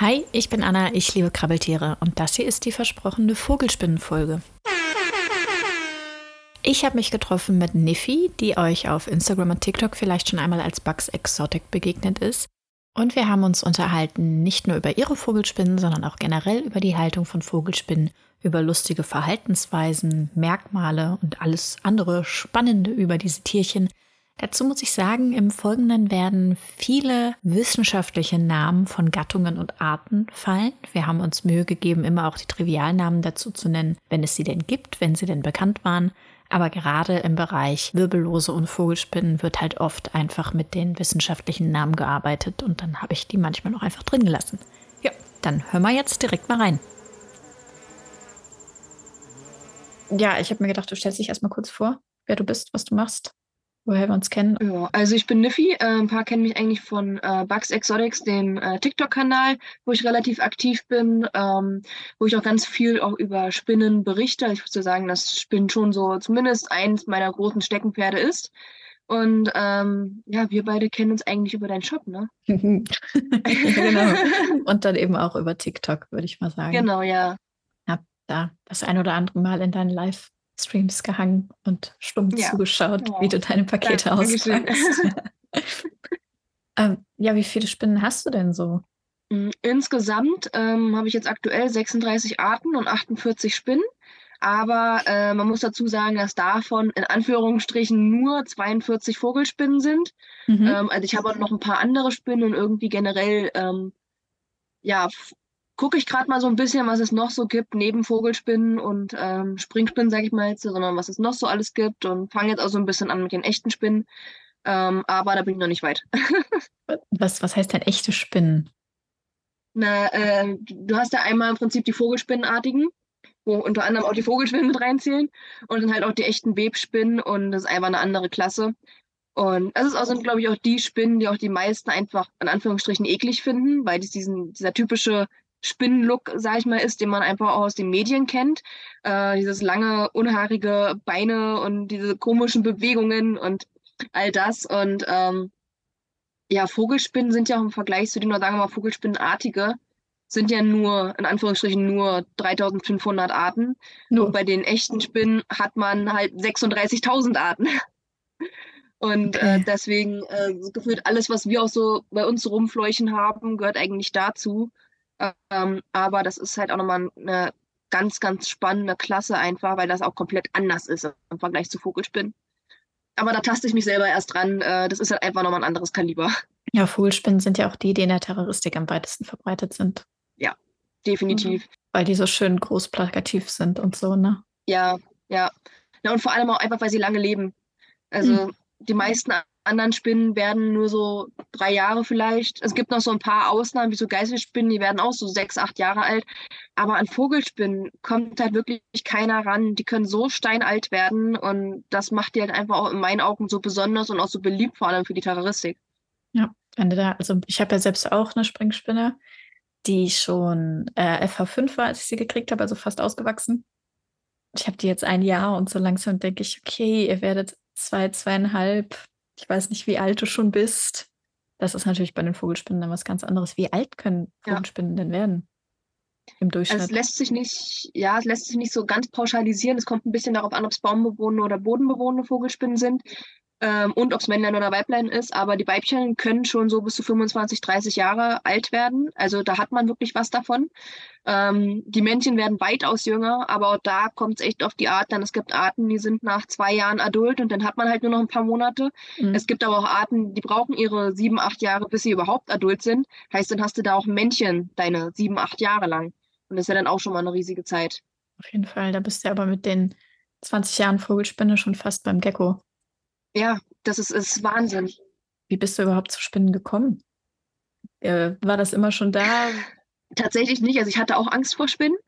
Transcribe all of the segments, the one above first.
Hi, ich bin Anna, ich liebe Krabbeltiere und das hier ist die versprochene Vogelspinnenfolge. Ich habe mich getroffen mit Niffy, die euch auf Instagram und TikTok vielleicht schon einmal als Bugs Exotic begegnet ist. Und wir haben uns unterhalten nicht nur über ihre Vogelspinnen, sondern auch generell über die Haltung von Vogelspinnen, über lustige Verhaltensweisen, Merkmale und alles andere Spannende über diese Tierchen. Dazu muss ich sagen, im Folgenden werden viele wissenschaftliche Namen von Gattungen und Arten fallen. Wir haben uns Mühe gegeben, immer auch die Trivialnamen dazu zu nennen, wenn es sie denn gibt, wenn sie denn bekannt waren. Aber gerade im Bereich Wirbellose und Vogelspinnen wird halt oft einfach mit den wissenschaftlichen Namen gearbeitet und dann habe ich die manchmal noch einfach drin gelassen. Ja, dann hören wir jetzt direkt mal rein. Ja, ich habe mir gedacht, du stellst dich erstmal kurz vor, wer du bist, was du machst woher wir uns kennen. Ja, also ich bin Niffy. Äh, ein paar kennen mich eigentlich von äh, Bugs Exotics, dem äh, TikTok-Kanal, wo ich relativ aktiv bin, ähm, wo ich auch ganz viel auch über Spinnen berichte. Ich würde sagen, dass Spinnen schon so zumindest eins meiner großen Steckenpferde ist. Und ähm, ja, wir beide kennen uns eigentlich über deinen Shop, ne? genau. Und dann eben auch über TikTok, würde ich mal sagen. Genau, ja. Hab da das ein oder andere Mal in deinen Live Streams gehangen und stumm ja. zugeschaut, oh. wie du deine Pakete auspackst. ähm, ja, wie viele Spinnen hast du denn so? Mm, insgesamt ähm, habe ich jetzt aktuell 36 Arten und 48 Spinnen. Aber äh, man muss dazu sagen, dass davon in Anführungsstrichen nur 42 Vogelspinnen sind. Mhm. Ähm, also ich habe auch noch ein paar andere Spinnen und irgendwie generell ähm, ja, gucke ich gerade mal so ein bisschen, was es noch so gibt, neben Vogelspinnen und ähm, Springspinnen, sage ich mal jetzt, sondern was es noch so alles gibt und fange jetzt auch so ein bisschen an mit den echten Spinnen. Ähm, aber da bin ich noch nicht weit. was, was heißt denn echte Spinnen? Na, äh, du hast ja einmal im Prinzip die Vogelspinnenartigen, wo unter anderem auch die Vogelspinnen mit reinzählen und dann halt auch die echten Webspinnen und das ist einfach eine andere Klasse. Und das ist auch, sind, glaube ich, auch die Spinnen, die auch die meisten einfach in Anführungsstrichen eklig finden, weil die diesen, dieser typische Spinnenlook, sag ich mal, ist, den man einfach auch aus den Medien kennt. Äh, dieses lange, unhaarige Beine und diese komischen Bewegungen und all das. Und ähm, ja, Vogelspinnen sind ja auch im Vergleich zu den, sagen wir mal, Vogelspinnenartige, sind ja nur, in Anführungsstrichen, nur 3500 Arten. No. Und bei den echten Spinnen hat man halt 36.000 Arten. Und äh, deswegen äh, gefühlt alles, was wir auch so bei uns rumfleuchen haben, gehört eigentlich dazu. Ähm, aber das ist halt auch nochmal eine ganz, ganz spannende Klasse einfach, weil das auch komplett anders ist im Vergleich zu Vogelspinnen. Aber da taste ich mich selber erst dran. Äh, das ist halt einfach nochmal ein anderes Kaliber. Ja, Vogelspinnen sind ja auch die, die in der Terroristik am weitesten verbreitet sind. Ja, definitiv. Mhm. Weil die so schön groß plakativ sind und so, ne? Ja, ja. Ja, und vor allem auch einfach, weil sie lange leben. Also mhm. die meisten anderen Spinnen werden nur so drei Jahre vielleicht. Es gibt noch so ein paar Ausnahmen, wie so Geißelspinnen, die werden auch so sechs, acht Jahre alt. Aber an Vogelspinnen kommt halt wirklich keiner ran. Die können so steinalt werden und das macht die halt einfach auch in meinen Augen so besonders und auch so beliebt, vor allem für die Terroristik. Ja, also ich habe ja selbst auch eine Springspinne, die schon äh, FH5 war, als ich sie gekriegt habe, also fast ausgewachsen. Ich habe die jetzt ein Jahr und so langsam denke ich, okay, ihr werdet zwei, zweieinhalb, ich weiß nicht, wie alt du schon bist. Das ist natürlich bei den Vogelspinnen dann was ganz anderes. Wie alt können Vogelspinnen ja. denn werden? Im Durchschnitt? Also es lässt sich nicht, ja, es lässt sich nicht so ganz pauschalisieren. Es kommt ein bisschen darauf an, ob es baumbewohnende oder bodenbewohnende Vogelspinnen sind ähm, und ob es Männlein oder Weiblein ist. Aber die Weibchen können schon so bis zu 25, 30 Jahre alt werden. Also da hat man wirklich was davon. Ähm, die Männchen werden weitaus jünger, aber auch da kommt es echt auf die Art an. Es gibt Arten, die sind nach zwei Jahren adult und dann hat man halt nur noch ein paar Monate. Mhm. Es gibt aber auch Arten, die brauchen ihre sieben, acht Jahre, bis sie überhaupt adult sind. Heißt, dann hast du da auch Männchen deine sieben, acht Jahre lang. Und das ist ja dann auch schon mal eine riesige Zeit. Auf jeden Fall. Da bist du aber mit den 20 Jahren Vogelspinne schon fast beim Gecko. Ja, das ist, ist Wahnsinn. Wie bist du überhaupt zu Spinnen gekommen? Äh, war das immer schon da? Tatsächlich nicht. Also ich hatte auch Angst vor Spinnen.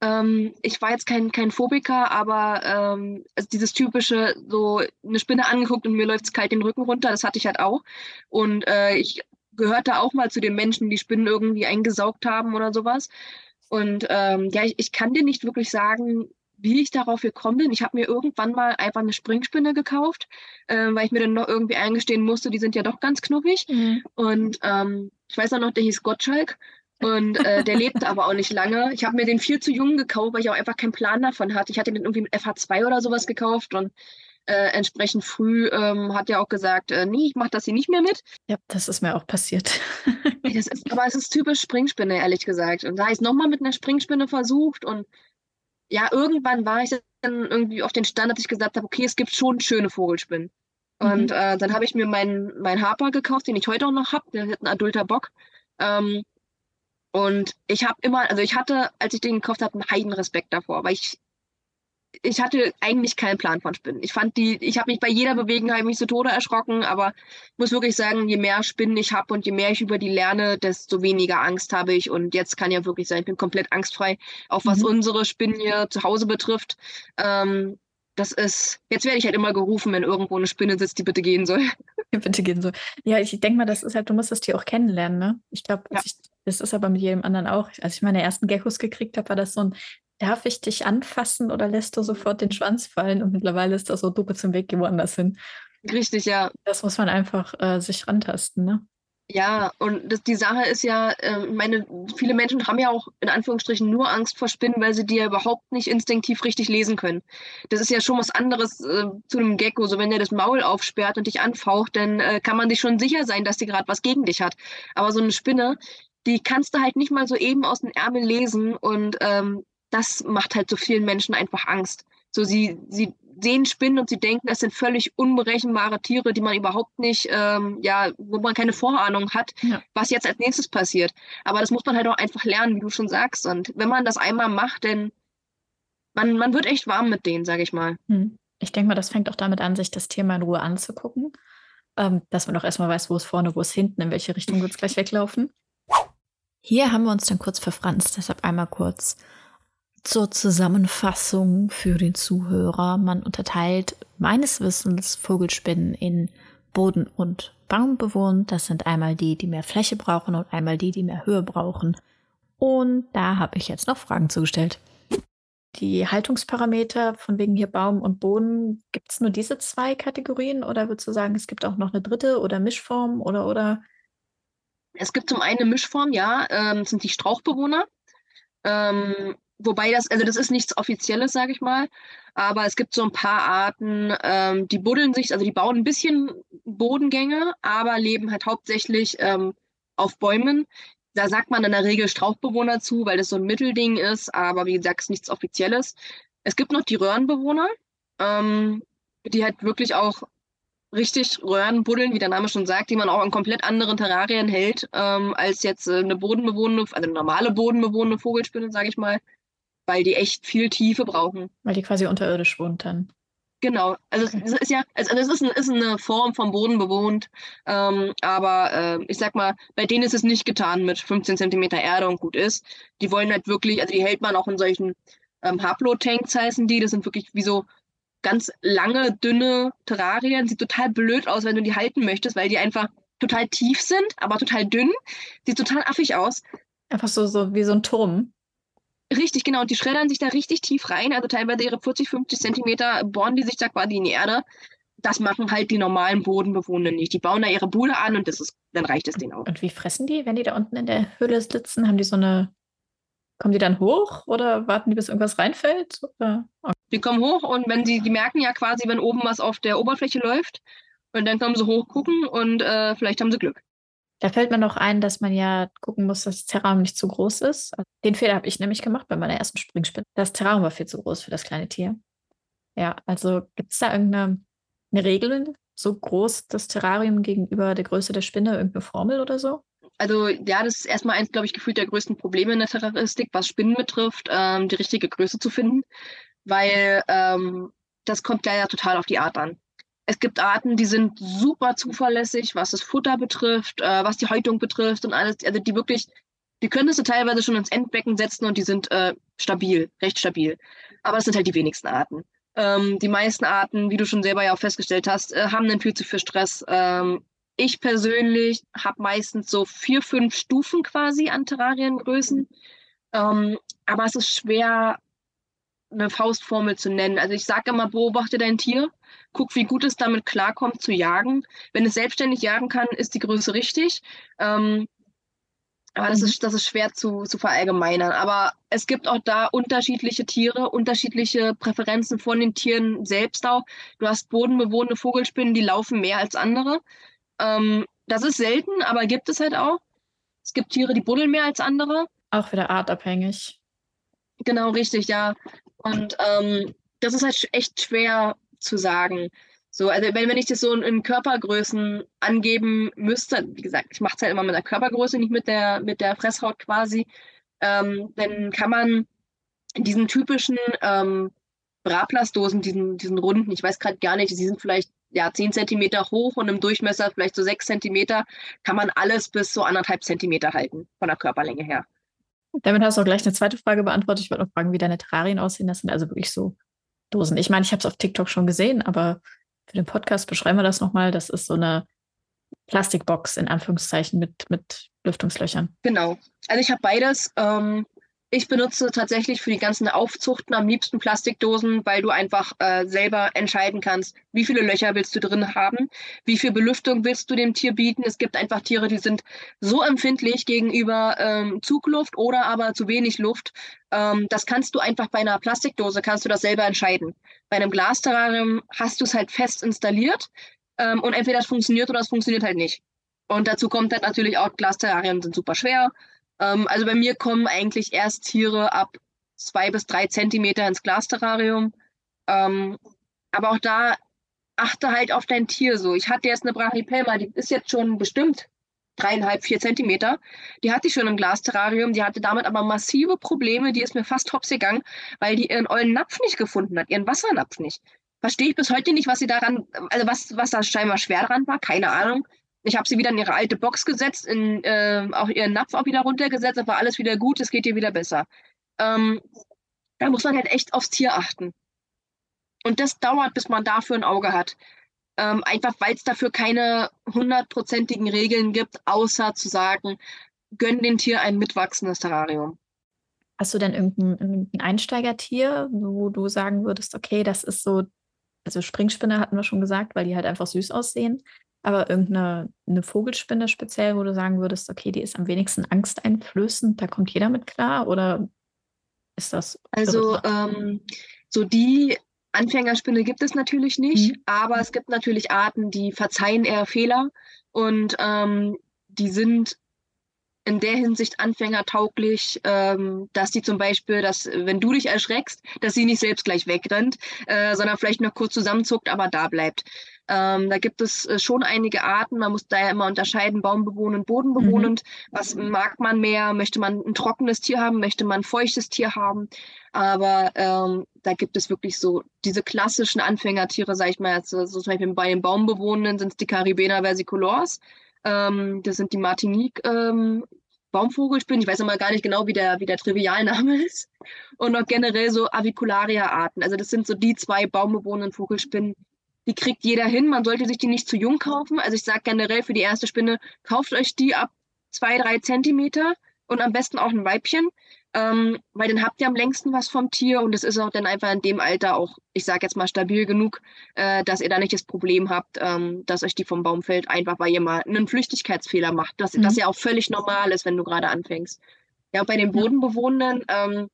Ähm, ich war jetzt kein, kein Phobiker, aber ähm, also dieses typische, so eine Spinne angeguckt und mir läuft es kalt den Rücken runter, das hatte ich halt auch. Und äh, ich gehörte auch mal zu den Menschen, die Spinnen irgendwie eingesaugt haben oder sowas. Und ähm, ja, ich, ich kann dir nicht wirklich sagen, wie ich darauf gekommen bin. Ich habe mir irgendwann mal einfach eine Springspinne gekauft, äh, weil ich mir dann noch irgendwie eingestehen musste, die sind ja doch ganz knuffig. Mhm. Und ähm, ich weiß auch noch, der hieß Gottschalk. Und äh, der lebte aber auch nicht lange. Ich habe mir den viel zu jung gekauft, weil ich auch einfach keinen Plan davon hatte. Ich hatte den irgendwie mit FH2 oder sowas gekauft und äh, entsprechend früh ähm, hat er auch gesagt, äh, nee, ich mache das hier nicht mehr mit. Ja, das ist mir auch passiert. ist, aber es ist typisch Springspinne, ehrlich gesagt. Und da habe ich es nochmal mit einer Springspinne versucht und ja, irgendwann war ich dann irgendwie auf den Stand, dass ich gesagt habe, okay, es gibt schon schöne Vogelspinnen. Mhm. Und äh, dann habe ich mir meinen mein Harper gekauft, den ich heute auch noch habe. Der hat ein adulter Bock. Ähm, und ich habe immer, also ich hatte, als ich den gekauft habe, einen heiden Respekt davor, weil ich ich hatte eigentlich keinen Plan von Spinnen. Ich fand die, ich habe mich bei jeder Bewegung mich zu Tode erschrocken, aber ich muss wirklich sagen, je mehr Spinnen ich habe und je mehr ich über die lerne, desto weniger Angst habe ich. Und jetzt kann ja wirklich sein, ich bin komplett angstfrei, auch was mhm. unsere Spinnen hier zu Hause betrifft. Ähm, das ist, jetzt werde ich halt immer gerufen, wenn irgendwo eine Spinne sitzt, die bitte gehen soll. bitte gehen soll. Ja, ich denke mal, das ist halt, du musst das Tier auch kennenlernen, ne? Ich glaube, ja. das ist aber mit jedem anderen auch. Als ich meine ersten Geckos gekriegt habe, war das so ein darf ich dich anfassen oder lässt du sofort den Schwanz fallen? Und mittlerweile ist das so, du zum Weg, geh woanders hin. Richtig, ja. Das muss man einfach äh, sich rantasten, ne? Ja, und das, die Sache ist ja, äh, meine, viele Menschen haben ja auch in Anführungsstrichen nur Angst vor Spinnen, weil sie die ja überhaupt nicht instinktiv richtig lesen können. Das ist ja schon was anderes äh, zu einem Gecko. So wenn der das Maul aufsperrt und dich anfaucht, dann äh, kann man sich schon sicher sein, dass die gerade was gegen dich hat. Aber so eine Spinne, die kannst du halt nicht mal so eben aus den Ärmeln lesen und ähm, das macht halt so vielen Menschen einfach Angst. So, sie, sie sehen Spinnen und sie denken, das sind völlig unberechenbare Tiere, die man überhaupt nicht, ähm, ja, wo man keine Vorahnung hat, ja. was jetzt als nächstes passiert. Aber das muss man halt auch einfach lernen, wie du schon sagst. Und wenn man das einmal macht, dann man, man wird echt warm mit denen, sage ich mal. Hm. Ich denke mal, das fängt auch damit an, sich das Thema in Ruhe anzugucken. Ähm, dass man auch erstmal weiß, wo es vorne, wo es hinten, in welche Richtung wird es gleich weglaufen. Hier haben wir uns dann kurz verfranst, deshalb einmal kurz zur Zusammenfassung für den Zuhörer. Man unterteilt meines Wissens Vogelspinnen in Boden- und Baumbewohnt. Das sind einmal die, die mehr Fläche brauchen und einmal die, die mehr Höhe brauchen. Und da habe ich jetzt noch Fragen zugestellt. Die Haltungsparameter von wegen hier Baum und Boden, gibt es nur diese zwei Kategorien oder würdest du sagen, es gibt auch noch eine dritte oder Mischform oder oder? Es gibt zum einen eine Mischform, ja, ähm, sind die Strauchbewohner. Ähm, wobei das, also das ist nichts Offizielles, sage ich mal, aber es gibt so ein paar Arten, ähm, die buddeln sich, also die bauen ein bisschen Bodengänge, aber leben halt hauptsächlich ähm, auf Bäumen. Da sagt man in der Regel Strauchbewohner zu, weil das so ein Mittelding ist, aber wie gesagt, ist nichts Offizielles. Es gibt noch die Röhrenbewohner, ähm, die halt wirklich auch richtig Röhren buddeln, wie der Name schon sagt, die man auch in komplett anderen Terrarien hält, ähm, als jetzt äh, eine bodenbewohnende, also eine normale bodenbewohnende Vogelspinne, sage ich mal weil die echt viel Tiefe brauchen. Weil die quasi unterirdisch wohnt dann. Genau, also okay. es ist ja, also es ist, ein, ist eine Form vom Boden bewohnt, ähm, aber äh, ich sag mal, bei denen ist es nicht getan mit 15 Zentimeter Erde und gut ist. Die wollen halt wirklich, also die hält man auch in solchen ähm, Haplo-Tanks heißen die, das sind wirklich wie so ganz lange, dünne Terrarien, sieht total blöd aus, wenn du die halten möchtest, weil die einfach total tief sind, aber total dünn, sieht total affig aus. Einfach so, so wie so ein Turm. Richtig, genau. Und die schreddern sich da richtig tief rein. Also teilweise ihre 40, 50 Zentimeter bohren die sich da quasi in die Erde. Das machen halt die normalen Bodenbewohner nicht. Die bauen da ihre Bude an und das ist, dann reicht es denen auch. Und wie fressen die, wenn die da unten in der Höhle sitzen? Haben die so eine. Kommen die dann hoch oder warten die, bis irgendwas reinfällt? Oder? Okay. Die kommen hoch und wenn sie, die merken ja quasi, wenn oben was auf der Oberfläche läuft, und dann kommen sie hochgucken und äh, vielleicht haben sie Glück. Da fällt mir noch ein, dass man ja gucken muss, dass das Terrain nicht zu groß ist. Also den Fehler habe ich nämlich gemacht bei meiner ersten Springspinne. Das Terrain war viel zu groß für das kleine Tier. Ja, also gibt es da irgendeine eine Regel, so groß das Terrarium gegenüber der Größe der Spinne, irgendeine Formel oder so? Also ja, das ist erstmal eins, glaube ich, gefühlt der größten Probleme in der Terroristik, was Spinnen betrifft, ähm, die richtige Größe zu finden, weil ähm, das kommt ja, ja total auf die Art an. Es gibt Arten, die sind super zuverlässig, was das Futter betrifft, äh, was die Häutung betrifft und alles. Also die wirklich, die könntest du teilweise schon ins Endbecken setzen und die sind äh, stabil, recht stabil. Aber das sind halt die wenigsten Arten. Ähm, die meisten Arten, wie du schon selber ja auch festgestellt hast, äh, haben dann viel zu viel Stress. Ähm, ich persönlich habe meistens so vier, fünf Stufen quasi an Terrariengrößen. Ähm, aber es ist schwer, eine Faustformel zu nennen. Also ich sage immer, beobachte dein Tier guck, wie gut es damit klarkommt zu jagen. Wenn es selbstständig jagen kann, ist die Größe richtig. Ähm, Aber das, mhm. ist, das ist schwer zu, zu verallgemeinern. Aber es gibt auch da unterschiedliche Tiere, unterschiedliche Präferenzen von den Tieren selbst auch. Du hast bodenbewohnende Vogelspinnen, die laufen mehr als andere. Ähm, das ist selten, aber gibt es halt auch. Es gibt Tiere, die buddeln mehr als andere. Auch wieder artabhängig. Genau, richtig, ja. Und ähm, das ist halt echt schwer zu sagen. So, also wenn, wenn ich das so in, Körpergrößen angeben müsste, wie gesagt, ich mache es halt immer mit der Körpergröße, nicht mit der, mit der Fresshaut quasi, ähm, dann kann man diesen typischen ähm, Braplastdosen, diesen, diesen runden, ich weiß gerade gar nicht, die sind vielleicht ja, 10 Zentimeter hoch und im Durchmesser vielleicht so 6 Zentimeter, kann man alles bis so anderthalb Zentimeter halten, von der Körperlänge her. Damit hast du auch gleich eine zweite Frage beantwortet. Ich wollte noch fragen, wie deine Terrarien aussehen. Das sind also wirklich so Dosen. Ich meine, ich habe es auf TikTok schon gesehen, aber für den Podcast beschreiben wir das nochmal. Das ist so eine Plastikbox in Anführungszeichen mit, mit Lüftungslöchern. Genau. Also ich habe beides. Ähm, ich benutze tatsächlich für die ganzen Aufzuchten am liebsten Plastikdosen, weil du einfach äh, selber entscheiden kannst, wie viele Löcher willst du drin haben, wie viel Belüftung willst du dem Tier bieten. Es gibt einfach Tiere, die sind so empfindlich gegenüber ähm, Zugluft oder aber zu wenig Luft. Ähm, das kannst du einfach bei einer Plastikdose, kannst du das selber entscheiden. Bei einem Glasterrarium hast du es halt fest installiert ähm, und entweder es funktioniert oder es funktioniert halt nicht. Und dazu kommt dann natürlich auch, Glasterrarien sind super schwer ähm, also bei mir kommen eigentlich erst Tiere ab zwei bis drei Zentimeter ins Glasterrarium. Ähm, aber auch da achte halt auf dein Tier so. Ich hatte jetzt eine Brachypelma, die ist jetzt schon bestimmt dreieinhalb, vier Zentimeter. Die hatte ich schon im Glasterrarium, die hatte damit aber massive Probleme, die ist mir fast hops gegangen, weil die ihren ollen Napf nicht gefunden hat, ihren Wassernapf nicht. Verstehe ich bis heute nicht, was sie daran, also was, was da scheinbar schwer dran war, keine Ahnung. Ich habe sie wieder in ihre alte Box gesetzt, in, äh, auch ihren Napf auch wieder runtergesetzt, aber alles wieder gut, es geht ihr wieder besser. Ähm, da muss man halt echt aufs Tier achten. Und das dauert, bis man dafür ein Auge hat. Ähm, einfach weil es dafür keine hundertprozentigen Regeln gibt, außer zu sagen, gönn dem Tier ein mitwachsendes Terrarium. Hast du denn irgendein, irgendein Einsteigertier, wo du sagen würdest, okay, das ist so, also Springspinne hatten wir schon gesagt, weil die halt einfach süß aussehen. Aber irgendeine eine Vogelspinne speziell, wo du sagen würdest, okay, die ist am wenigsten angsteinflößend, da kommt jeder mit klar? Oder ist das? Also ähm, so die Anfängerspinne gibt es natürlich nicht, mhm. aber es gibt natürlich Arten, die verzeihen eher Fehler und ähm, die sind in der Hinsicht anfängertauglich, ähm, dass die zum Beispiel, dass wenn du dich erschreckst, dass sie nicht selbst gleich wegrennt, äh, sondern vielleicht noch kurz zusammenzuckt, aber da bleibt. Ähm, da gibt es äh, schon einige Arten. Man muss da ja immer unterscheiden, baumbewohnend, bodenbewohnend. Mhm. Was mag man mehr? Möchte man ein trockenes Tier haben? Möchte man ein feuchtes Tier haben? Aber ähm, da gibt es wirklich so diese klassischen Anfängertiere, sag ich mal, jetzt, so zum Beispiel bei den Baumbewohnenden sind es die Caribena versicolors. Ähm, das sind die Martinique ähm, Baumvogelspinnen. Ich weiß immer gar nicht genau, wie der, wie der Trivialname ist. Und auch generell so Avicularia-Arten. Also das sind so die zwei baumbewohnenden Vogelspinnen, die kriegt jeder hin. Man sollte sich die nicht zu jung kaufen. Also ich sage generell für die erste Spinne, kauft euch die ab zwei, drei Zentimeter und am besten auch ein Weibchen, ähm, weil dann habt ihr am längsten was vom Tier und es ist auch dann einfach in dem Alter auch, ich sage jetzt mal, stabil genug, äh, dass ihr da nicht das Problem habt, ähm, dass euch die vom Baum fällt, einfach weil ihr mal einen Flüchtigkeitsfehler macht, dass mhm. das ja auch völlig normal ist, wenn du gerade anfängst. Ja, bei den Bodenbewohnern, ähm,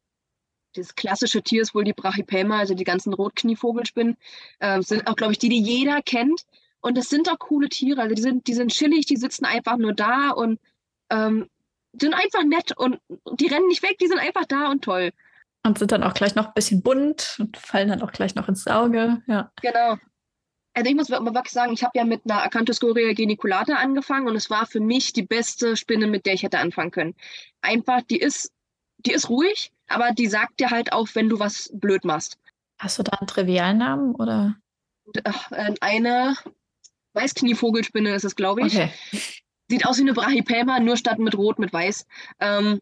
das klassische Tier ist wohl die Brachypelma, also die ganzen Rotknievogelspinnen, äh, sind auch, glaube ich, die, die jeder kennt. Und das sind auch coole Tiere. Also die sind, die sind chillig, die sitzen einfach nur da und ähm, sind einfach nett und die rennen nicht weg, die sind einfach da und toll. Und sind dann auch gleich noch ein bisschen bunt und fallen dann auch gleich noch ins Auge. Ja. Genau. Also ich muss wirklich sagen, ich habe ja mit einer Acanthoscoria geniculata angefangen und es war für mich die beste Spinne, mit der ich hätte anfangen können. Einfach, die ist, die ist ruhig, aber die sagt dir halt auch, wenn du was blöd machst. Hast du da einen Trivialnamen oder? Äh, eine Weißknievogelspinne ist es, glaube ich. Okay. Sieht aus wie eine Brachypelma, nur statt mit Rot mit Weiß. Ähm,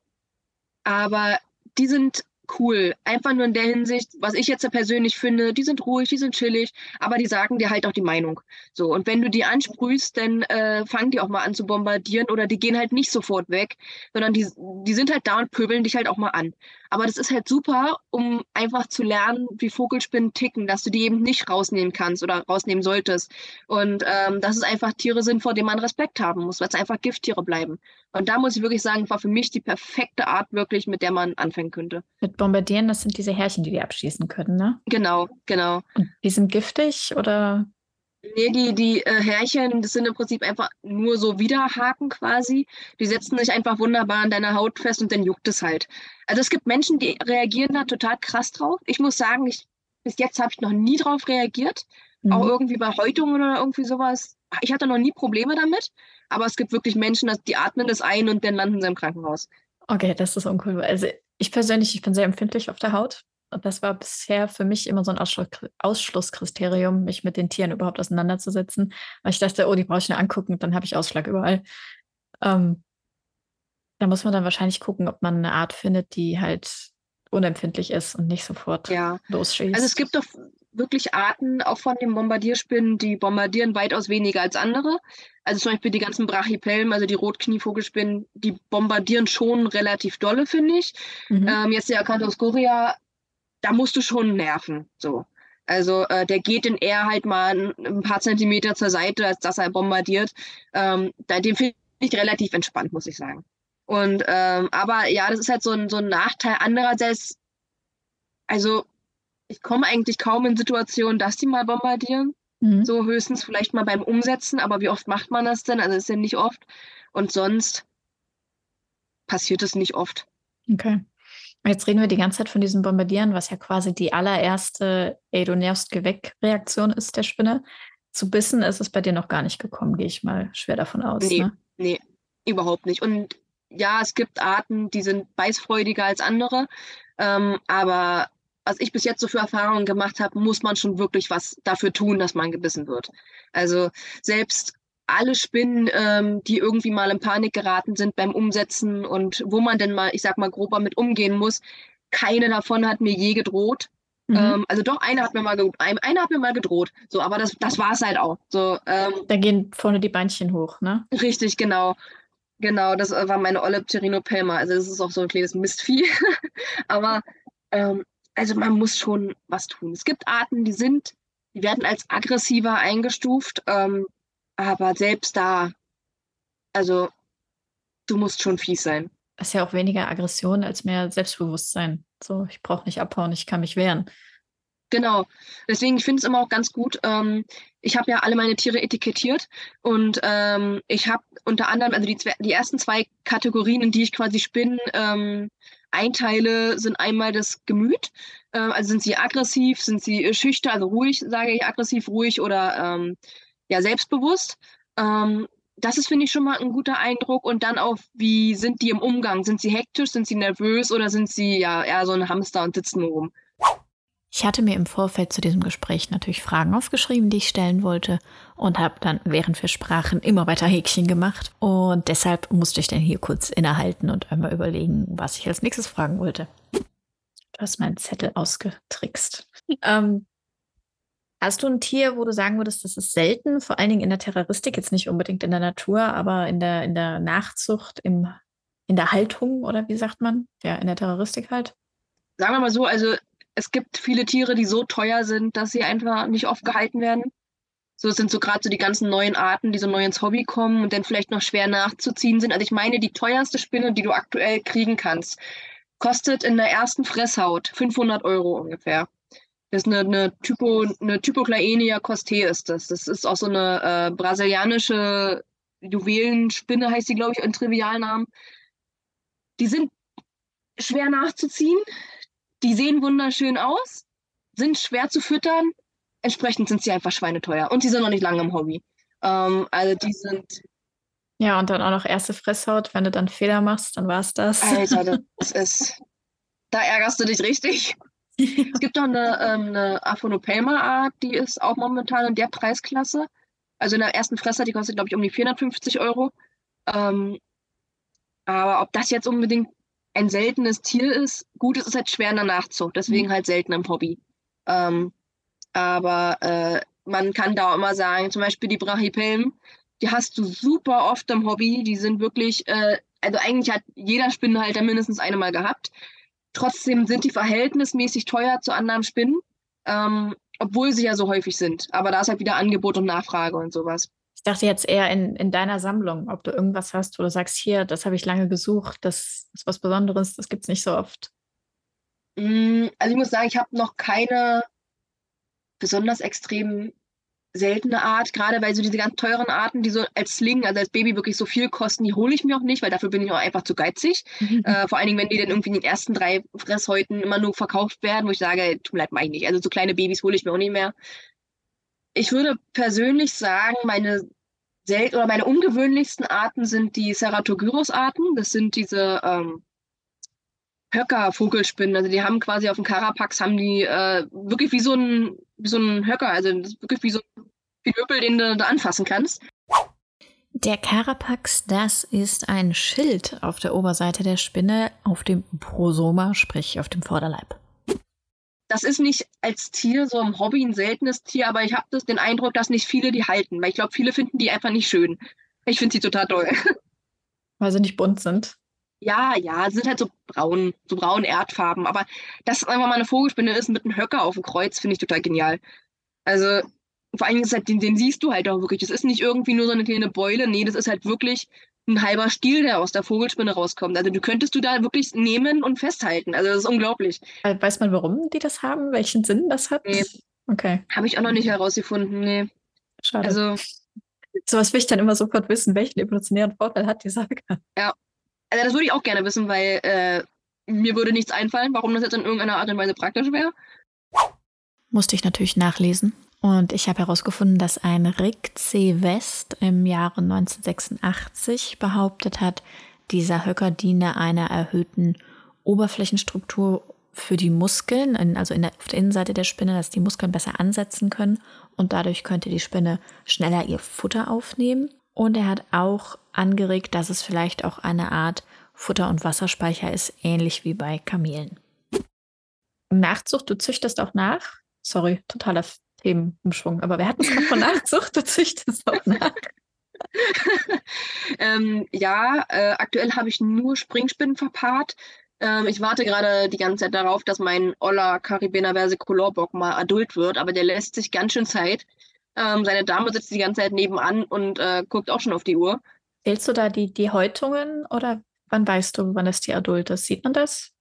aber die sind cool. Einfach nur in der Hinsicht, was ich jetzt persönlich finde, die sind ruhig, die sind chillig, aber die sagen dir halt auch die Meinung. So, und wenn du die ansprühst, dann äh, fangen die auch mal an zu bombardieren oder die gehen halt nicht sofort weg, sondern die, die sind halt da und pöbeln dich halt auch mal an. Aber das ist halt super, um einfach zu lernen, wie Vogelspinnen ticken, dass du die eben nicht rausnehmen kannst oder rausnehmen solltest. Und ähm, dass es einfach Tiere sind, vor denen man Respekt haben muss, weil es einfach Gifttiere bleiben. Und da muss ich wirklich sagen, war für mich die perfekte Art wirklich, mit der man anfangen könnte. Mit Bombardieren, das sind diese Härchen, die die abschießen können, ne? Genau, genau. Und die sind giftig oder? Nee, die, die äh, Härchen, das sind im Prinzip einfach nur so Widerhaken quasi. Die setzen sich einfach wunderbar an deiner Haut fest und dann juckt es halt. Also es gibt Menschen, die reagieren da total krass drauf. Ich muss sagen, ich, bis jetzt habe ich noch nie drauf reagiert. Mhm. Auch irgendwie bei Häutungen oder irgendwie sowas. Ich hatte noch nie Probleme damit. Aber es gibt wirklich Menschen, die atmen das ein und dann landen sie im Krankenhaus. Okay, das ist uncool. Also ich persönlich, ich bin sehr empfindlich auf der Haut. Und das war bisher für mich immer so ein Ausschlusskriterium, mich mit den Tieren überhaupt auseinanderzusetzen. Weil ich dachte, oh, die brauche ich nur angucken, dann habe ich Ausschlag überall. Ähm, da muss man dann wahrscheinlich gucken, ob man eine Art findet, die halt unempfindlich ist und nicht sofort ja. losschießt. Also es gibt doch wirklich Arten auch von den Bombardierspinnen, die bombardieren weitaus weniger als andere. Also zum Beispiel die ganzen Brachypelmen, also die Rotknievogelspinnen, die bombardieren schon relativ dolle, finde ich. Mhm. Ähm, jetzt der Acanthoscoria da musst du schon nerven. So. Also äh, der geht in eher halt mal ein, paar Zentimeter zur Seite, als dass er bombardiert. Ähm, da, den finde ich relativ entspannt, muss ich sagen. Und ähm, aber ja, das ist halt so ein, so ein Nachteil. Andererseits, also ich komme eigentlich kaum in Situationen, dass die mal bombardieren. Mhm. So höchstens vielleicht mal beim Umsetzen, aber wie oft macht man das denn? Also es ist ja nicht oft. Und sonst passiert es nicht oft. Okay. Jetzt reden wir die ganze Zeit von diesem Bombardieren, was ja quasi die allererste Ey, du nervst, geh weg Reaktion ist der Spinne. Zu bissen ist es bei dir noch gar nicht gekommen, gehe ich mal schwer davon aus. Nee, ne? nee, überhaupt nicht. Und ja, es gibt Arten, die sind beißfreudiger als andere. Ähm, aber was ich bis jetzt so für Erfahrungen gemacht habe, muss man schon wirklich was dafür tun, dass man gebissen wird. Also selbst alle Spinnen, ähm, die irgendwie mal in Panik geraten sind beim Umsetzen und wo man denn mal, ich sag mal, grober mit umgehen muss. Keine davon hat mir je gedroht. Mhm. Ähm, also doch, eine hat mir mal gedroht. Eine hat mir mal gedroht. So, aber das, das war es halt auch. So, ähm, da gehen vorne die Beinchen hoch, ne? Richtig, genau. Genau, das war meine Olle Pterinopelma. Also das ist auch so ein kleines Mistvieh. aber ähm, also man muss schon was tun. Es gibt Arten, die sind, die werden als aggressiver eingestuft. Ähm, aber selbst da, also du musst schon fies sein. Das ist ja auch weniger Aggression als mehr Selbstbewusstsein. So, ich brauche nicht abhauen, ich kann mich wehren. Genau. Deswegen, ich finde es immer auch ganz gut. Ähm, ich habe ja alle meine Tiere etikettiert und ähm, ich habe unter anderem, also die, die ersten zwei Kategorien, in die ich quasi Spinnen ähm, einteile, sind einmal das Gemüt. Äh, also sind sie aggressiv, sind sie schüchtern, also ruhig, sage ich aggressiv, ruhig oder ähm, ja, selbstbewusst. Ähm, das ist, finde ich, schon mal ein guter Eindruck. Und dann auch, wie sind die im Umgang? Sind sie hektisch, sind sie nervös oder sind sie ja eher so ein Hamster und sitzen nur rum? Ich hatte mir im Vorfeld zu diesem Gespräch natürlich Fragen aufgeschrieben, die ich stellen wollte und habe dann, während wir sprachen, immer weiter Häkchen gemacht. Und deshalb musste ich dann hier kurz innehalten und einmal überlegen, was ich als nächstes fragen wollte. Du hast meinen Zettel ausgetrickst. ähm, Hast du ein Tier, wo du sagen würdest, das ist selten, vor allen Dingen in der Terroristik, jetzt nicht unbedingt in der Natur, aber in der, in der Nachzucht, im, in der Haltung oder wie sagt man? Ja, in der Terroristik halt. Sagen wir mal so, also es gibt viele Tiere, die so teuer sind, dass sie einfach nicht oft gehalten werden. So es sind so gerade so die ganzen neuen Arten, die so neu ins Hobby kommen und dann vielleicht noch schwer nachzuziehen sind. Also ich meine, die teuerste Spinne, die du aktuell kriegen kannst, kostet in der ersten Fresshaut 500 Euro ungefähr. Das ist eine, eine, Typo, eine Typoclaenia coste ist das. Das ist auch so eine äh, brasilianische Juwelenspinne, heißt die, glaube ich, in Trivialnamen. Die sind schwer nachzuziehen. Die sehen wunderschön aus, sind schwer zu füttern. Entsprechend sind sie einfach schweineteuer. Und sie sind noch nicht lange im Hobby. Ähm, also die sind. Ja, und dann auch noch erste Fresshaut. Wenn du dann Fehler machst, dann war es das. Alter, das ist. Da ärgerst du dich richtig. es gibt noch eine, ähm, eine Aphonopelma-Art, die ist auch momentan in der Preisklasse. Also in der ersten Fresser, die kostet, glaube ich, um die 450 Euro. Ähm, aber ob das jetzt unbedingt ein seltenes Tier ist. Gut, es ist halt schwer in der Nachzucht, deswegen mhm. halt selten im Hobby. Ähm, aber äh, man kann da auch immer sagen, zum Beispiel die Brachypelm, die hast du super oft im Hobby. Die sind wirklich, äh, also eigentlich hat jeder Spinnenhalter mindestens eine mal gehabt. Trotzdem sind die verhältnismäßig teuer zu anderen Spinnen, ähm, obwohl sie ja so häufig sind. Aber da ist halt wieder Angebot und Nachfrage und sowas. Ich dachte jetzt eher in, in deiner Sammlung, ob du irgendwas hast, wo du sagst, hier, das habe ich lange gesucht, das ist was Besonderes, das gibt es nicht so oft. Mm, also ich muss sagen, ich habe noch keine besonders extrem seltene Art, gerade weil so diese ganz teuren Arten, die so als Sling, also als Baby wirklich so viel kosten, die hole ich mir auch nicht, weil dafür bin ich auch einfach zu geizig. Mhm. Äh, vor allen Dingen, wenn die dann irgendwie in den ersten drei Fresshäuten immer nur verkauft werden, wo ich sage, tut mir leid, mach ich nicht. Also so kleine Babys hole ich mir auch nicht mehr. Ich würde persönlich sagen, meine selten oder meine ungewöhnlichsten Arten sind die Ceratogyrus-Arten. Das sind diese ähm, Höcker-Vogelspinnen. Also die haben quasi auf dem Carapax haben die äh, wirklich wie so ein, wie so ein Höcker, also wirklich wie so ein Knüppel, den du da anfassen kannst. Der Carapax, das ist ein Schild auf der Oberseite der Spinne auf dem Prosoma, sprich auf dem Vorderleib. Das ist nicht als Tier so im Hobby ein seltenes Tier, aber ich habe den Eindruck, dass nicht viele die halten, weil ich glaube, viele finden die einfach nicht schön. Ich finde sie total toll. Weil sie nicht bunt sind. Ja, ja, sind halt so braun, so braun Erdfarben. Aber dass einfach mal eine Vogelspinne ist mit einem Höcker auf dem Kreuz, finde ich total genial. Also, vor allen Dingen ist halt, den, den siehst du halt auch wirklich. Das ist nicht irgendwie nur so eine kleine Beule. Nee, das ist halt wirklich ein halber Stiel, der aus der Vogelspinne rauskommt. Also du könntest du da wirklich nehmen und festhalten. Also das ist unglaublich. Weiß man, warum die das haben? Welchen Sinn das hat? Nee. Okay. Habe ich auch noch nicht herausgefunden. Nee. Schade. Also, Sowas will ich dann immer sofort wissen, welchen evolutionären Vorteil hat die Saga. Ja, also das würde ich auch gerne wissen, weil äh, mir würde nichts einfallen, warum das jetzt in irgendeiner Art und Weise praktisch wäre. Musste ich natürlich nachlesen. Und ich habe herausgefunden, dass ein Rick C. West im Jahre 1986 behauptet hat, dieser Höcker diene einer erhöhten Oberflächenstruktur für die Muskeln, also in der, auf der Innenseite der Spinne, dass die Muskeln besser ansetzen können und dadurch könnte die Spinne schneller ihr Futter aufnehmen. Und er hat auch angeregt, dass es vielleicht auch eine Art Futter- und Wasserspeicher ist, ähnlich wie bei Kamelen. Nachzucht, du züchtest auch nach? Sorry, totaler Themenumschwung, aber wir hatten es gerade von Nachzucht, du züchtest auch nach. ähm, ja, äh, aktuell habe ich nur Springspinnen verpaart. Ähm, ich warte gerade die ganze Zeit darauf, dass mein Olla Caribena versicolorbock mal adult wird, aber der lässt sich ganz schön Zeit. Ähm, seine Dame sitzt die ganze Zeit nebenan und äh, guckt auch schon auf die Uhr. Zählst du da die, die Häutungen oder wann weißt du, wann es die Adult ist? Sieht man das?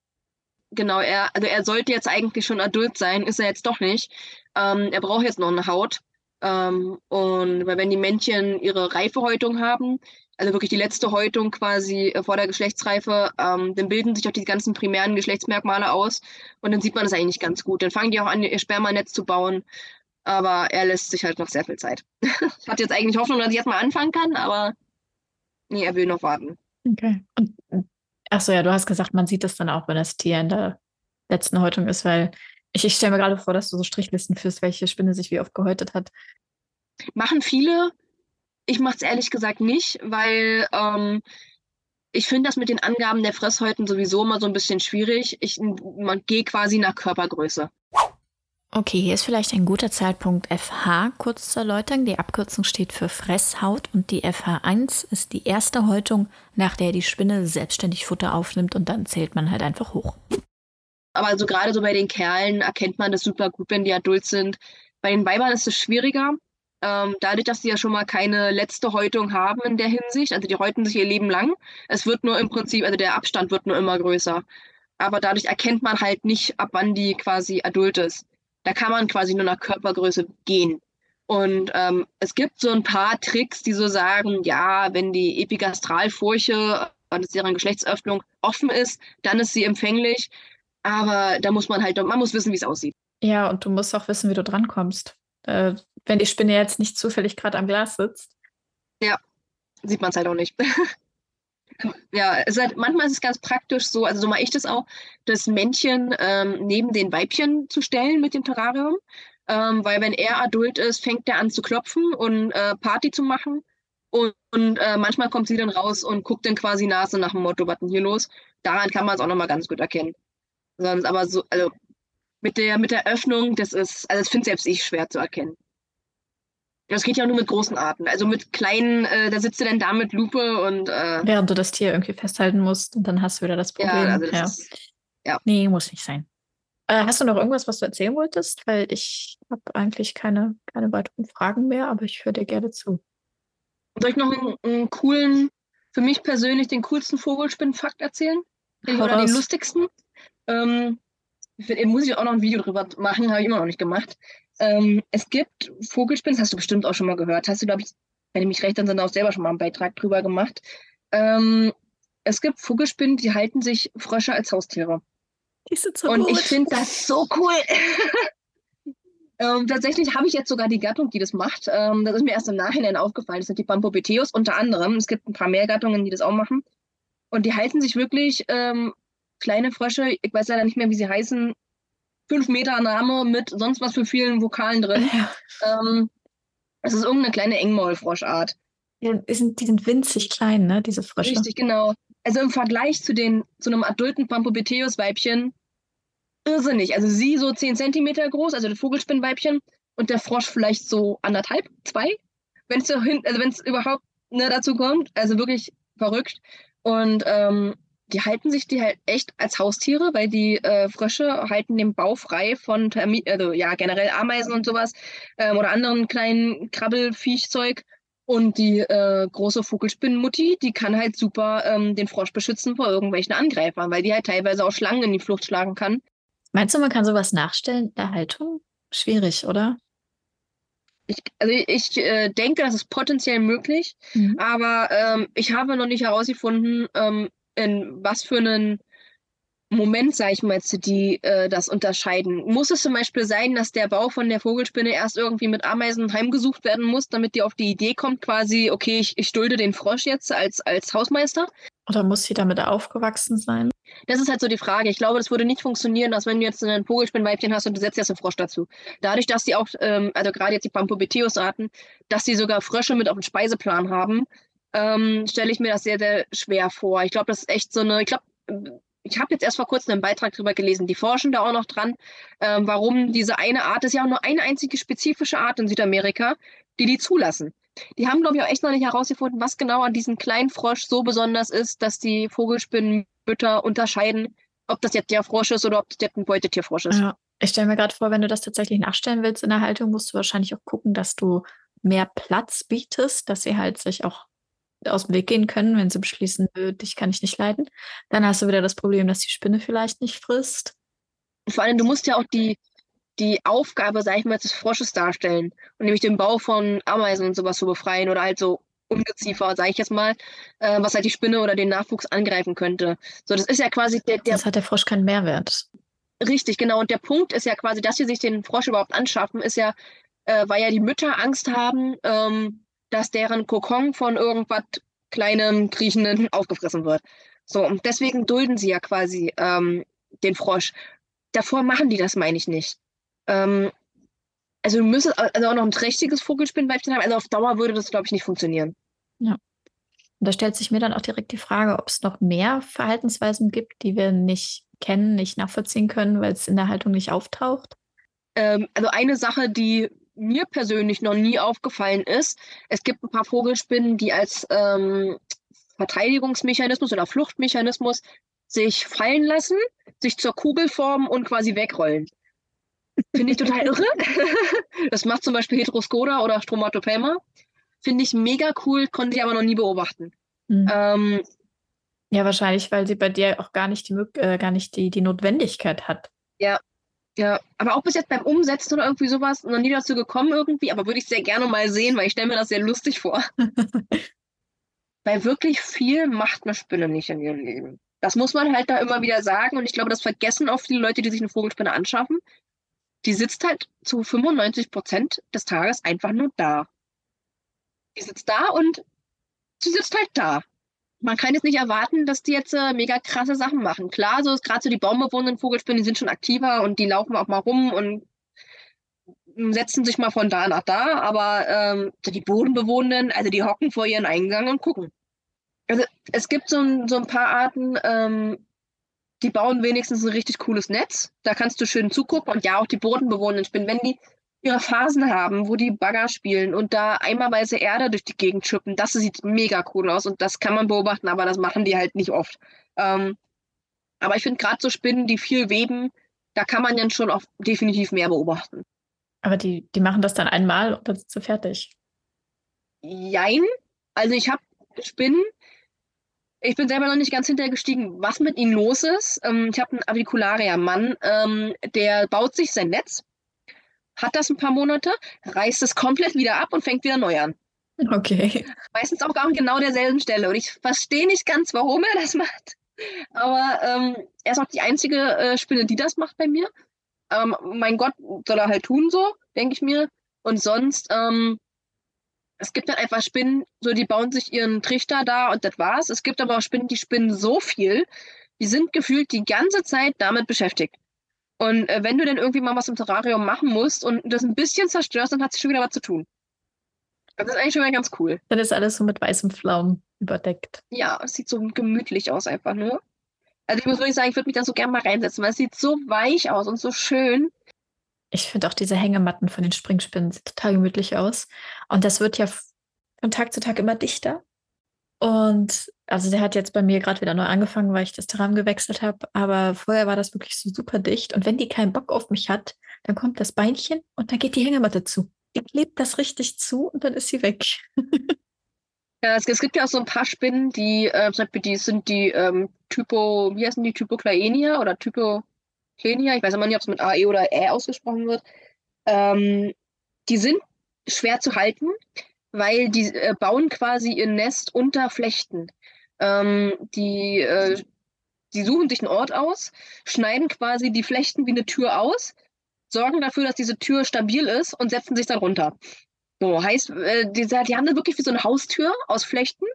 Genau, er, also er sollte jetzt eigentlich schon adult sein, ist er jetzt doch nicht. Ähm, er braucht jetzt noch eine Haut. Ähm, und weil wenn die Männchen ihre Reifehäutung haben, also wirklich die letzte Häutung quasi äh, vor der Geschlechtsreife, ähm, dann bilden sich auch die ganzen primären Geschlechtsmerkmale aus und dann sieht man das eigentlich ganz gut. Dann fangen die auch an, ihr Spermanetz zu bauen aber er lässt sich halt noch sehr viel Zeit. ich hatte jetzt eigentlich Hoffnung, dass ich jetzt mal anfangen kann, aber nee, er will noch warten. Okay. Und, achso, ja, du hast gesagt, man sieht das dann auch, wenn das Tier in der letzten Häutung ist, weil ich, ich stelle mir gerade vor, dass du so Strichlisten führst, welche Spinne sich wie oft gehäutet hat. Machen viele. Ich mache es ehrlich gesagt nicht, weil ähm, ich finde das mit den Angaben der Fresshäuten sowieso immer so ein bisschen schwierig. Ich gehe quasi nach Körpergröße. Okay, hier ist vielleicht ein guter Zeitpunkt, FH kurz zu erläutern. Die Abkürzung steht für Fresshaut und die FH1 ist die erste Häutung, nach der die Spinne selbstständig Futter aufnimmt und dann zählt man halt einfach hoch. Aber also gerade so bei den Kerlen erkennt man das super gut, wenn die adult sind. Bei den Weibern ist es schwieriger. Ähm, dadurch, dass sie ja schon mal keine letzte Häutung haben in der Hinsicht, also die häuten sich ihr Leben lang. Es wird nur im Prinzip, also der Abstand wird nur immer größer. Aber dadurch erkennt man halt nicht, ab wann die quasi adult ist. Da kann man quasi nur nach Körpergröße gehen. Und ähm, es gibt so ein paar Tricks, die so sagen, ja, wenn die Epigastralfurche, also deren Geschlechtsöffnung offen ist, dann ist sie empfänglich. Aber da muss man halt, man muss wissen, wie es aussieht. Ja, und du musst auch wissen, wie du drankommst. Äh, wenn die Spinne jetzt nicht zufällig gerade am Glas sitzt. Ja, sieht man es halt auch nicht. ja, halt, manchmal ist es ganz praktisch so, also so mache ich das auch, das Männchen ähm, neben den Weibchen zu stellen mit dem Terrarium. Ähm, weil wenn er adult ist, fängt er an zu klopfen und äh, Party zu machen. Und, und äh, manchmal kommt sie dann raus und guckt dann quasi Nase nach dem Motto, was denn hier los? Daran kann man es auch nochmal ganz gut erkennen. Sonst aber so, also mit der, mit der Öffnung, das ist, also das finde selbst ich schwer zu erkennen. Das geht ja nur mit großen Arten. Also mit kleinen, äh, da sitzt du dann da mit Lupe und. Äh, Während du das Tier irgendwie festhalten musst und dann hast du wieder das Problem. Ja, also das ja. Ist, ja. Nee, muss nicht sein. Äh, hast du noch irgendwas, was du erzählen wolltest? Weil ich habe eigentlich keine, keine weiteren Fragen mehr, aber ich höre dir gerne zu. Soll ich noch einen, einen coolen, für mich persönlich den coolsten Vogelspinnenfakt erzählen? Den, oder den lustigsten? Ähm, muss ich auch noch ein Video drüber machen, habe ich immer noch nicht gemacht. Ähm, es gibt Vogelspinnen, das hast du bestimmt auch schon mal gehört. Hast du, glaube ich, wenn ich mich recht dann auch selber schon mal einen Beitrag drüber gemacht. Ähm, es gibt Vogelspinnen, die halten sich Frösche als Haustiere. Die sind so Und gut. ich finde das so cool. ähm, tatsächlich habe ich jetzt sogar die Gattung, die das macht. Ähm, das ist mir erst im Nachhinein aufgefallen. Das sind die Bambobeteus unter anderem. Es gibt ein paar mehr Gattungen, die das auch machen. Und die halten sich wirklich ähm, kleine Frösche, ich weiß leider nicht mehr, wie sie heißen, fünf Meter Name mit sonst was für vielen Vokalen drin. Ja. Ähm, es ist irgendeine kleine Engmaulfroschart. Ja, die sind, die sind winzig klein, ne, diese Frösche. Richtig, genau. Also im Vergleich zu, den, zu einem adulten Pampobeteus-Weibchen irrsinnig. Also sie so zehn Zentimeter groß, also das Vogelspinnweibchen, und der Frosch vielleicht so anderthalb, zwei, wenn es so also überhaupt ne, dazu kommt. Also wirklich verrückt. Und ähm, die halten sich die halt echt als Haustiere, weil die äh, Frösche halten den Bau frei von Termi also ja generell Ameisen und sowas ähm, oder anderen kleinen Krabbelfiechzeug. Und die äh, große Vogelspinnenmutti, die kann halt super ähm, den Frosch beschützen vor irgendwelchen Angreifern, weil die halt teilweise auch Schlangen in die Flucht schlagen kann. Meinst du, man kann sowas nachstellen in der Haltung? Schwierig, oder? Ich, also ich äh, denke, das ist potenziell möglich, mhm. aber ähm, ich habe noch nicht herausgefunden, ähm, in was für einen Moment, sage ich mal, jetzt, die äh, das unterscheiden. Muss es zum Beispiel sein, dass der Bau von der Vogelspinne erst irgendwie mit Ameisen heimgesucht werden muss, damit die auf die Idee kommt, quasi, okay, ich, ich dulde den Frosch jetzt als, als Hausmeister? Oder muss sie damit aufgewachsen sein? Das ist halt so die Frage. Ich glaube, das würde nicht funktionieren, dass wenn du jetzt ein Vogelspinnweibchen hast und du setzt jetzt einen Frosch dazu. Dadurch, dass die auch, ähm, also gerade jetzt die Pampobeteus-Arten, dass die sogar Frösche mit auf dem Speiseplan haben, ähm, stelle ich mir das sehr, sehr schwer vor. Ich glaube, das ist echt so eine, ich glaube, ich habe jetzt erst vor kurzem einen Beitrag darüber gelesen, die forschen da auch noch dran, ähm, warum diese eine Art, ist ja auch nur eine einzige spezifische Art in Südamerika, die die zulassen. Die haben, glaube ich, auch echt noch nicht herausgefunden, was genau an diesem kleinen Frosch so besonders ist, dass die Vogelspinnenmütter unterscheiden, ob das jetzt der Frosch ist oder ob das jetzt ein Beutetierfrosch ist. Ja. Ich stelle mir gerade vor, wenn du das tatsächlich nachstellen willst in der Haltung, musst du wahrscheinlich auch gucken, dass du mehr Platz bietest, dass sie halt sich auch aus dem Weg gehen können, wenn sie beschließen, dich kann ich nicht leiden. Dann hast du wieder das Problem, dass die Spinne vielleicht nicht frisst. Vor allem, du musst ja auch die, die Aufgabe, sag ich mal, des Frosches darstellen und nämlich den Bau von Ameisen und sowas zu befreien oder halt so Ungeziefer, sage ich jetzt mal, äh, was halt die Spinne oder den Nachwuchs angreifen könnte. So, das ist ja quasi der, der. Das hat der Frosch keinen Mehrwert. Richtig, genau. Und der Punkt ist ja quasi, dass sie sich den Frosch überhaupt anschaffen, ist ja, äh, weil ja die Mütter Angst haben, ähm, dass deren Kokon von irgendwas kleinem Kriechenden aufgefressen wird. So, und deswegen dulden sie ja quasi ähm, den Frosch. Davor machen die das, meine ich nicht. Ähm, also du müsstest also auch noch ein trächtiges Vogelspinnweibchen haben. Also auf Dauer würde das, glaube ich, nicht funktionieren. Ja. Und da stellt sich mir dann auch direkt die Frage, ob es noch mehr Verhaltensweisen gibt, die wir nicht kennen, nicht nachvollziehen können, weil es in der Haltung nicht auftaucht. Ähm, also eine Sache, die mir persönlich noch nie aufgefallen ist, es gibt ein paar Vogelspinnen, die als ähm, Verteidigungsmechanismus oder Fluchtmechanismus sich fallen lassen, sich zur Kugel formen und quasi wegrollen. Finde ich total irre. Das macht zum Beispiel Heteroscoda oder Stromatopelma. Finde ich mega cool, konnte ich aber noch nie beobachten. Mhm. Ähm, ja, wahrscheinlich, weil sie bei dir auch gar nicht die, äh, gar nicht die, die Notwendigkeit hat. Ja, ja, aber auch bis jetzt beim Umsetzen oder irgendwie sowas noch nie dazu gekommen irgendwie, aber würde ich sehr gerne mal sehen, weil ich stelle mir das sehr lustig vor. weil wirklich viel macht eine Spinne nicht in ihrem Leben. Das muss man halt da immer wieder sagen und ich glaube, das vergessen oft viele Leute, die sich eine Vogelspinne anschaffen. Die sitzt halt zu 95 Prozent des Tages einfach nur da. Die sitzt da und sie sitzt halt da man kann jetzt nicht erwarten, dass die jetzt äh, mega krasse Sachen machen. Klar, so ist gerade so die baumbewohnenden Vogelspinnen, die sind schon aktiver und die laufen auch mal rum und setzen sich mal von da nach da, aber ähm, die Bodenbewohnenden, also die hocken vor ihren Eingang und gucken. Also es gibt so ein, so ein paar Arten, ähm, die bauen wenigstens ein richtig cooles Netz. Da kannst du schön zugucken und ja, auch die bodenbewohnenden Spinnen, wenn die ihre Phasen haben, wo die Bagger spielen und da einmalweise Erde durch die Gegend schippen, das sieht mega cool aus und das kann man beobachten, aber das machen die halt nicht oft. Ähm, aber ich finde gerade so Spinnen, die viel weben, da kann man dann schon auch definitiv mehr beobachten. Aber die, die machen das dann einmal und dann sind sie fertig. Jein. Also ich habe Spinnen, ich bin selber noch nicht ganz hintergestiegen, was mit ihnen los ist. Ähm, ich habe einen Avicularia-Mann, ähm, der baut sich sein Netz, hat das ein paar Monate, reißt es komplett wieder ab und fängt wieder neu an. Okay. Meistens auch an genau derselben Stelle. Und ich verstehe nicht ganz, warum er das macht. Aber ähm, er ist auch die einzige äh, Spinne, die das macht bei mir. Ähm, mein Gott, soll er halt tun so, denke ich mir. Und sonst, ähm, es gibt dann einfach Spinnen, so die bauen sich ihren Trichter da und das war's. Es gibt aber auch Spinnen, die spinnen so viel, die sind gefühlt die ganze Zeit damit beschäftigt. Und äh, wenn du dann irgendwie mal was im Terrarium machen musst und das ein bisschen zerstörst, dann hat sie schon wieder was zu tun. Das ist eigentlich schon mal ganz cool. Dann ist alles so mit weißem Pflaumen überdeckt. Ja, es sieht so gemütlich aus einfach nur. Also ich muss wirklich sagen, ich würde mich da so gerne mal reinsetzen, weil es sieht so weich aus und so schön. Ich finde auch diese Hängematten von den Springspinnen sieht total gemütlich aus. Und das wird ja von Tag zu Tag immer dichter. Und also der hat jetzt bei mir gerade wieder neu angefangen, weil ich das Terrain gewechselt habe. Aber vorher war das wirklich so super dicht. Und wenn die keinen Bock auf mich hat, dann kommt das Beinchen und dann geht die Hängematte zu. Die klebt das richtig zu und dann ist sie weg. Ja, es, es, gibt ja auch so ein paar Spinnen, die, äh, zum Beispiel, die sind die ähm, Typo, wie heißen die, Typoclaenia oder Typoclenia, ich weiß immer nicht, ob es mit AE oder Ä ausgesprochen wird. Ähm, die sind schwer zu halten, weil die äh, bauen quasi ihr Nest unter Flechten. Ähm, die, äh, die suchen sich einen Ort aus, schneiden quasi die Flechten wie eine Tür aus, sorgen dafür, dass diese Tür stabil ist und setzen sich dann runter. So, heißt, äh, die, die haben das wirklich wie so eine Haustür aus Flechten.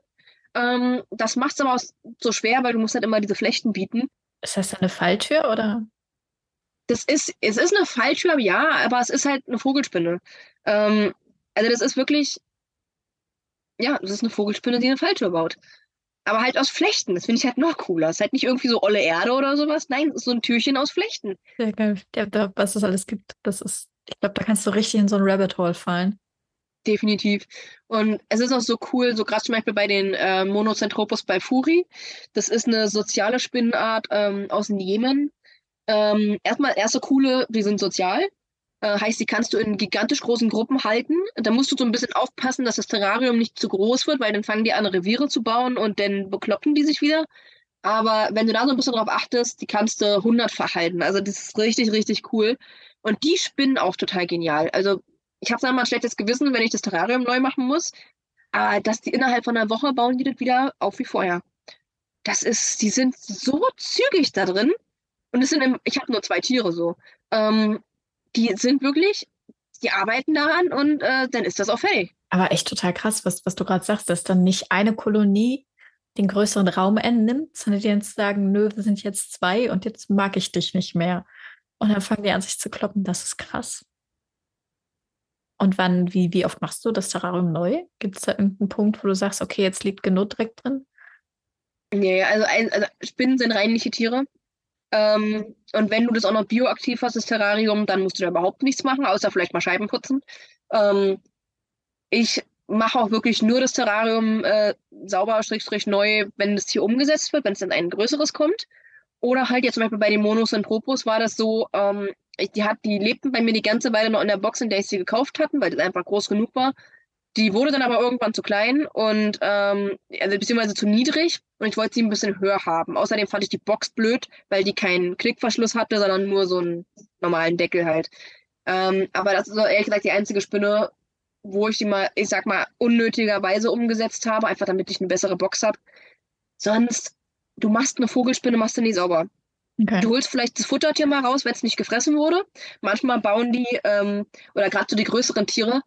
Ähm, das macht es aber auch so schwer, weil du musst halt immer diese Flechten bieten. Ist das eine Falltür oder? Das ist, es ist eine Falltür, ja, aber es ist halt eine Vogelspinne. Ähm, also das ist wirklich, ja, das ist eine Vogelspinne, die eine Falltür baut. Aber halt aus Flechten. Das finde ich halt noch cooler. Es ist halt nicht irgendwie so olle Erde oder sowas. Nein, es ist so ein Türchen aus Flechten. Sehr geil. Ja, was es alles gibt. Das ist, ich glaube, da kannst du richtig in so ein Rabbit Hole fallen definitiv. Und es ist auch so cool, so gerade zum Beispiel bei den äh, Monocentropus balfuri. Das ist eine soziale Spinnenart ähm, aus dem Jemen. Ähm, erstmal, erste coole, die sind sozial. Äh, heißt, die kannst du in gigantisch großen Gruppen halten. Da musst du so ein bisschen aufpassen, dass das Terrarium nicht zu groß wird, weil dann fangen die an, Reviere zu bauen und dann bekloppen die sich wieder. Aber wenn du da so ein bisschen drauf achtest, die kannst du hundertfach halten. Also das ist richtig, richtig cool. Und die spinnen auch total genial. Also ich habe mal ein schlechtes Gewissen, wenn ich das Terrarium neu machen muss. Aber dass die innerhalb von einer Woche bauen die das wieder auf wie vorher. Das ist, die sind so zügig da drin. Und es sind, im, ich habe nur zwei Tiere so. Ähm, die sind wirklich, die arbeiten daran und äh, dann ist das auch fertig. Aber echt total krass, was, was du gerade sagst, dass dann nicht eine Kolonie den größeren Raum einnimmt, sondern die jetzt sagen, nö, wir sind jetzt zwei und jetzt mag ich dich nicht mehr. Und dann fangen die an, sich zu kloppen. Das ist krass. Und wann, wie, wie oft machst du das Terrarium neu? Gibt es da irgendeinen Punkt, wo du sagst, okay, jetzt liegt genug Dreck drin? Nee, also, also Spinnen sind reinliche Tiere. Ähm, und wenn du das auch noch bioaktiv hast, das Terrarium, dann musst du da überhaupt nichts machen, außer vielleicht mal Scheiben putzen. Ähm, ich mache auch wirklich nur das Terrarium äh, sauber, schrägstrich neu, wenn das Tier umgesetzt wird, wenn es dann ein größeres kommt. Oder halt jetzt zum Beispiel bei den Monos war das so, ähm, die, hat, die lebten bei mir die ganze Weile noch in der Box, in der ich sie gekauft hatte, weil das einfach groß genug war. Die wurde dann aber irgendwann zu klein und ähm, also beziehungsweise zu niedrig und ich wollte sie ein bisschen höher haben. Außerdem fand ich die Box blöd, weil die keinen Klickverschluss hatte, sondern nur so einen normalen Deckel halt. Ähm, aber das ist ehrlich gesagt die einzige Spinne, wo ich die mal, ich sag mal, unnötigerweise umgesetzt habe, einfach damit ich eine bessere Box habe. Sonst, du machst eine Vogelspinne, machst du nie sauber. Okay. Du holst vielleicht das Futtertier mal raus, wenn es nicht gefressen wurde. Manchmal bauen die, ähm, oder gerade so die größeren Tiere,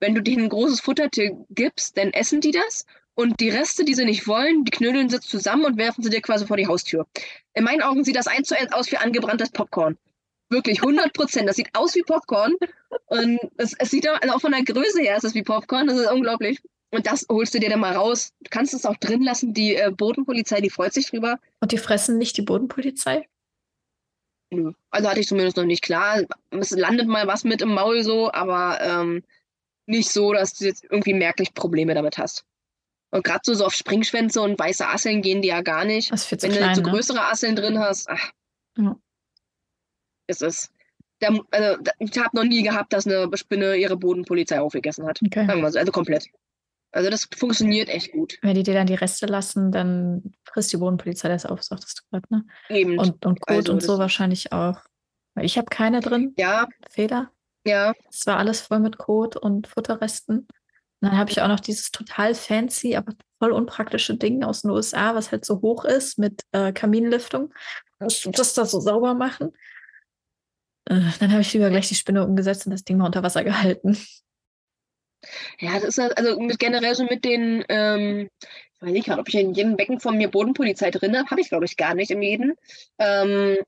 wenn du denen ein großes Futtertier gibst, dann essen die das. Und die Reste, die sie nicht wollen, die knödeln sie zusammen und werfen sie dir quasi vor die Haustür. In meinen Augen sieht das eins zu eins aus wie angebranntes Popcorn. Wirklich 100 Prozent. Das sieht aus wie Popcorn. Und es, es sieht auch, also auch von der Größe her ist es wie Popcorn. Das ist unglaublich. Und das holst du dir dann mal raus. Du kannst es auch drin lassen. Die äh, Bodenpolizei, die freut sich drüber. Und die fressen nicht die Bodenpolizei? Nö. Also hatte ich zumindest noch nicht klar. Es landet mal was mit im Maul so, aber ähm, nicht so, dass du jetzt irgendwie merklich Probleme damit hast. Und gerade so, so auf Springschwänze und weiße Asseln gehen die ja gar nicht. Das ist Wenn klein, du so ne? größere Asseln drin hast, ach, Ja. ist es. Der, also, ich habe noch nie gehabt, dass eine Spinne ihre Bodenpolizei aufgegessen hat. Okay. Sagen wir so, also komplett. Also das funktioniert echt gut. Wenn die dir dann die Reste lassen, dann frisst die Bodenpolizei das auf, sagtest du gerade, ne? Eben. Und, und Kot Also und so wahrscheinlich auch. Weil ich habe keine drin. ja, Fehler. Ja. Es war alles voll mit Kot und Futterresten. Und dann habe ich auch noch dieses total fancy, aber voll unpraktische Ding aus den USA, was halt so hoch ist mit äh, Kaminlüftung. Du das da so sauber machen? Äh, dann habe ich lieber gleich die Spinne umgesetzt und das Ding mal unter Wasser gehalten. Ja, das ist halt- also mit, generell so mit den, ähm, ich weiß nicht gerade, ob ich in jedem Becken von mir Bodenpolizei drin habe, habe ich glaube ich gar nicht in jedem. Ähm,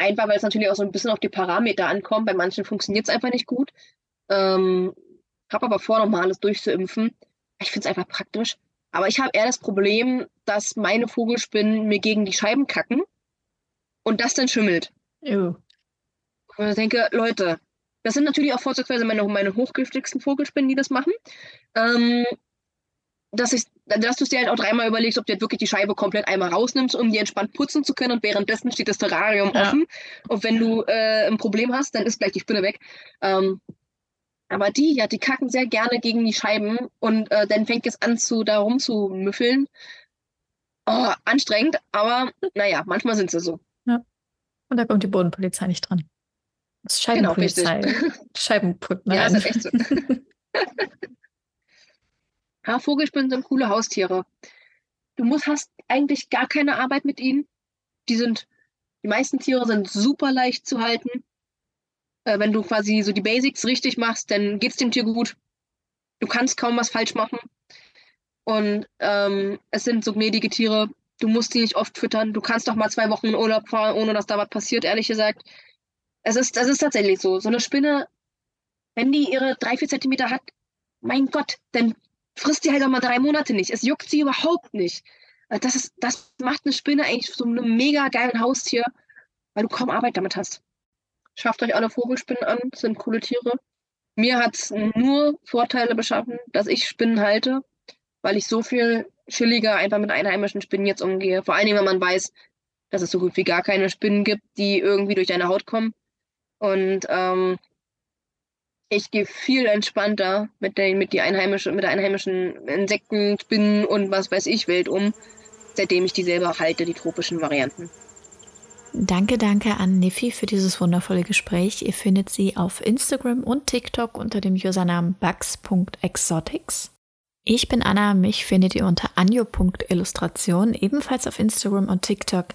einfach weil es natürlich auch so ein bisschen auf die Parameter ankommt. Bei manchen funktioniert es einfach nicht gut. Ähm, habe aber vor, nochmal alles durchzuimpfen. Ich finde es einfach praktisch. Aber ich habe eher das Problem, dass meine Vogelspinnen mir gegen die Scheiben kacken und das dann schimmelt. Ew. Und ich denke, Leute, das sind natürlich auch vorzugsweise meine, meine hochgiftigsten Vogelspinnen, die das machen. Ähm, dass, ich, dass du dir halt auch dreimal überlegst, ob du jetzt wirklich die Scheibe komplett einmal rausnimmst, um die entspannt putzen zu können und währenddessen steht das Terrarium Ja. offen. Und wenn du äh, ein Problem hast, dann ist gleich die Spinne weg. Ähm, aber die, ja, die kacken sehr gerne gegen die Scheiben und äh, dann fängt es an, zu, da rumzumüffeln. Oh, anstrengend, aber naja, manchmal sind sie so. Und da kommt die Bodenpolizei nicht dran. Das ist Genau, richtig. Scheibenpolizei. Scheibenputten. Ja, ist halt echt so. Ja, Vogelspinnen sind coole Haustiere. Du musst, hast eigentlich gar keine Arbeit mit ihnen. Die sind, die meisten Tiere sind super leicht zu halten. Äh, wenn du quasi so die Basics richtig machst, dann geht's dem Tier gut. Du kannst kaum was falsch machen. Und ähm, es sind so gnädige Tiere. Du musst die nicht oft füttern. Du kannst doch mal zwei Wochen in Urlaub fahren, ohne dass da was passiert, ehrlich gesagt. Es ist, das ist tatsächlich so. So eine Spinne, wenn die ihre drei, vier Zentimeter hat, mein Gott, dann frisst die halt auch mal drei Monate nicht. Es juckt sie überhaupt nicht. Also Das, ist, das macht eine Spinne eigentlich so einem mega geilen Haustier, weil du kaum Arbeit damit hast. Schafft euch alle Vogelspinnen an, sind coole Tiere. Mir hat es nur Vorteile beschaffen, dass ich Spinnen halte, weil ich so viel chilliger einfach mit einheimischen Spinnen jetzt umgehe. Vor allen Dingen, wenn man weiß, dass es so gut wie gar keine Spinnen gibt, die irgendwie durch deine Haut kommen. Und ähm, ich gehe viel entspannter mit, den, mit, die einheimische, mit der einheimischen Insekten, Spinnen und was weiß ich Welt um, seitdem ich die selber halte, die tropischen Varianten. Danke, danke an Niffy für dieses wundervolle Gespräch. Ihr findet sie auf Instagram und TikTok unter dem Usernamen bugs.exotics. Ich bin Anna, mich findet ihr unter anjo.illustration, ebenfalls auf Instagram und TikTok.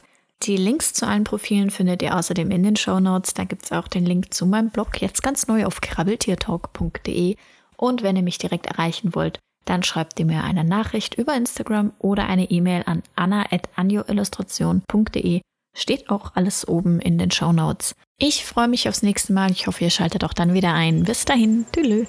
Die Links zu allen Profilen findet ihr außerdem in den Show Notes. Da gibt es auch den Link zu meinem Blog, jetzt ganz neu auf krabbeltiertalk.de. Und wenn ihr mich direkt erreichen wollt, dann schreibt ihr mir eine Nachricht über Instagram oder eine E-Mail an anna.anjoillustration.de. Steht auch alles oben in den Show Notes. Ich freue mich aufs nächste Mal. Ich hoffe, ihr schaltet auch dann wieder ein. Bis dahin. Tschüss.